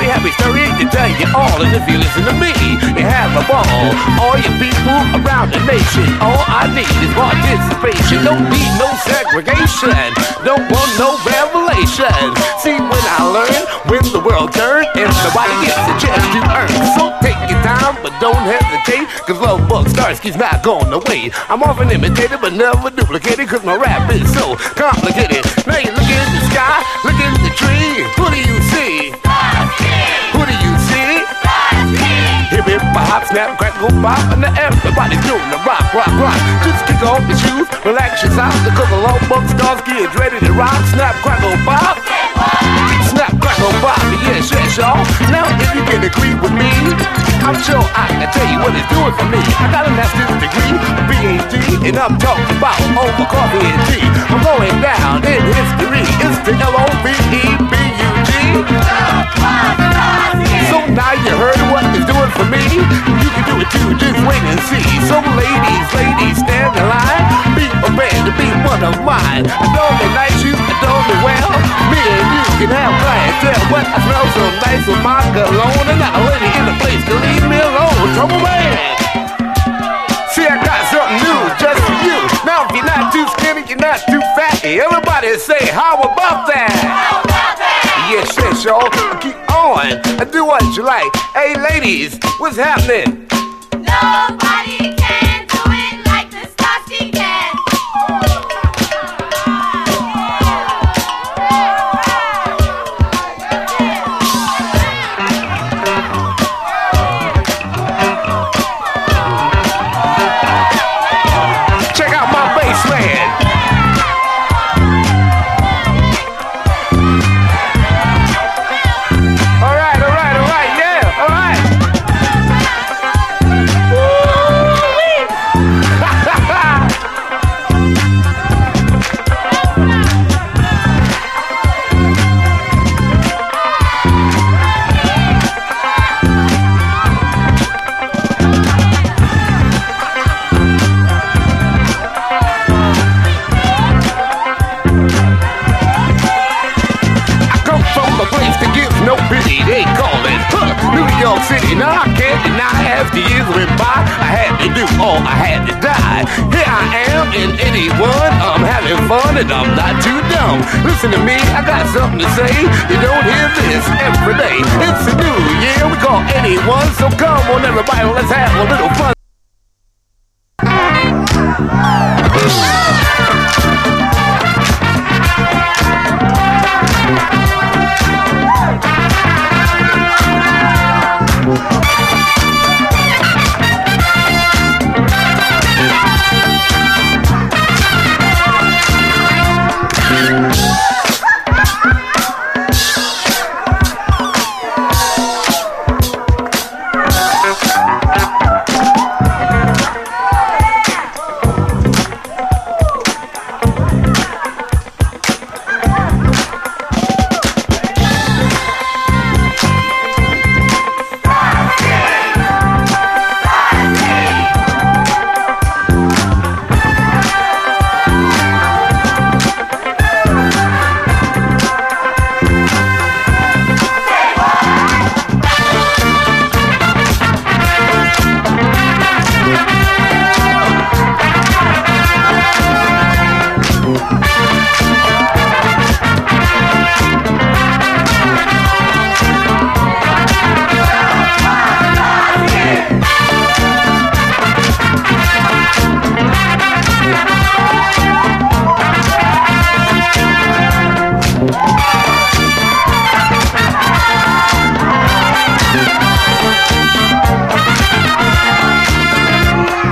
happy happy story to tell you all of the feelings to me. You have a ball, all you people around the nation. All I need is participation. Don't need no segregation. Don't want no revelation. See when I learn, when the world turns, everybody gets a chance to earn. So take your time, but don't hesitate. Cause love bug Starski's not going away. I'm often imitated, but never duplicated. Cause my rap is so complicated. Now you look in the sky, the tree. Who do you see? Who do you see? Hip hip hop, snap, crack, go pop, and everybody's doing the rock, rock, rock. Just kick off your shoes, relax your socks, the cook along, bug Starski is ready to rock. Snap, crack, go pop. Snap, crack, go pop, yes, yes, y'all. Now if you can agree with me, I'm sure I can tell you what it's doing for me. I got a master's degree, a PhD, and I'm talking about over coffee and tea. I'm going down I smell so nice with my cologne. And not a lady in the place can leave me alone. Trouble man. See, I got something new just for you. Now, if you're not too skinny, you're not too fatty. Everybody say, how about that? How about that? Yes, yes, y'all. Keep on. And do what you like. Hey, ladies, what's happening? Nobody I had to die. Here I am in 81. I'm having fun and I'm not too dumb. Listen to me, I got something to say. You don't hear this every day. It's a new year, we call 81. So come on, everybody, let's have a little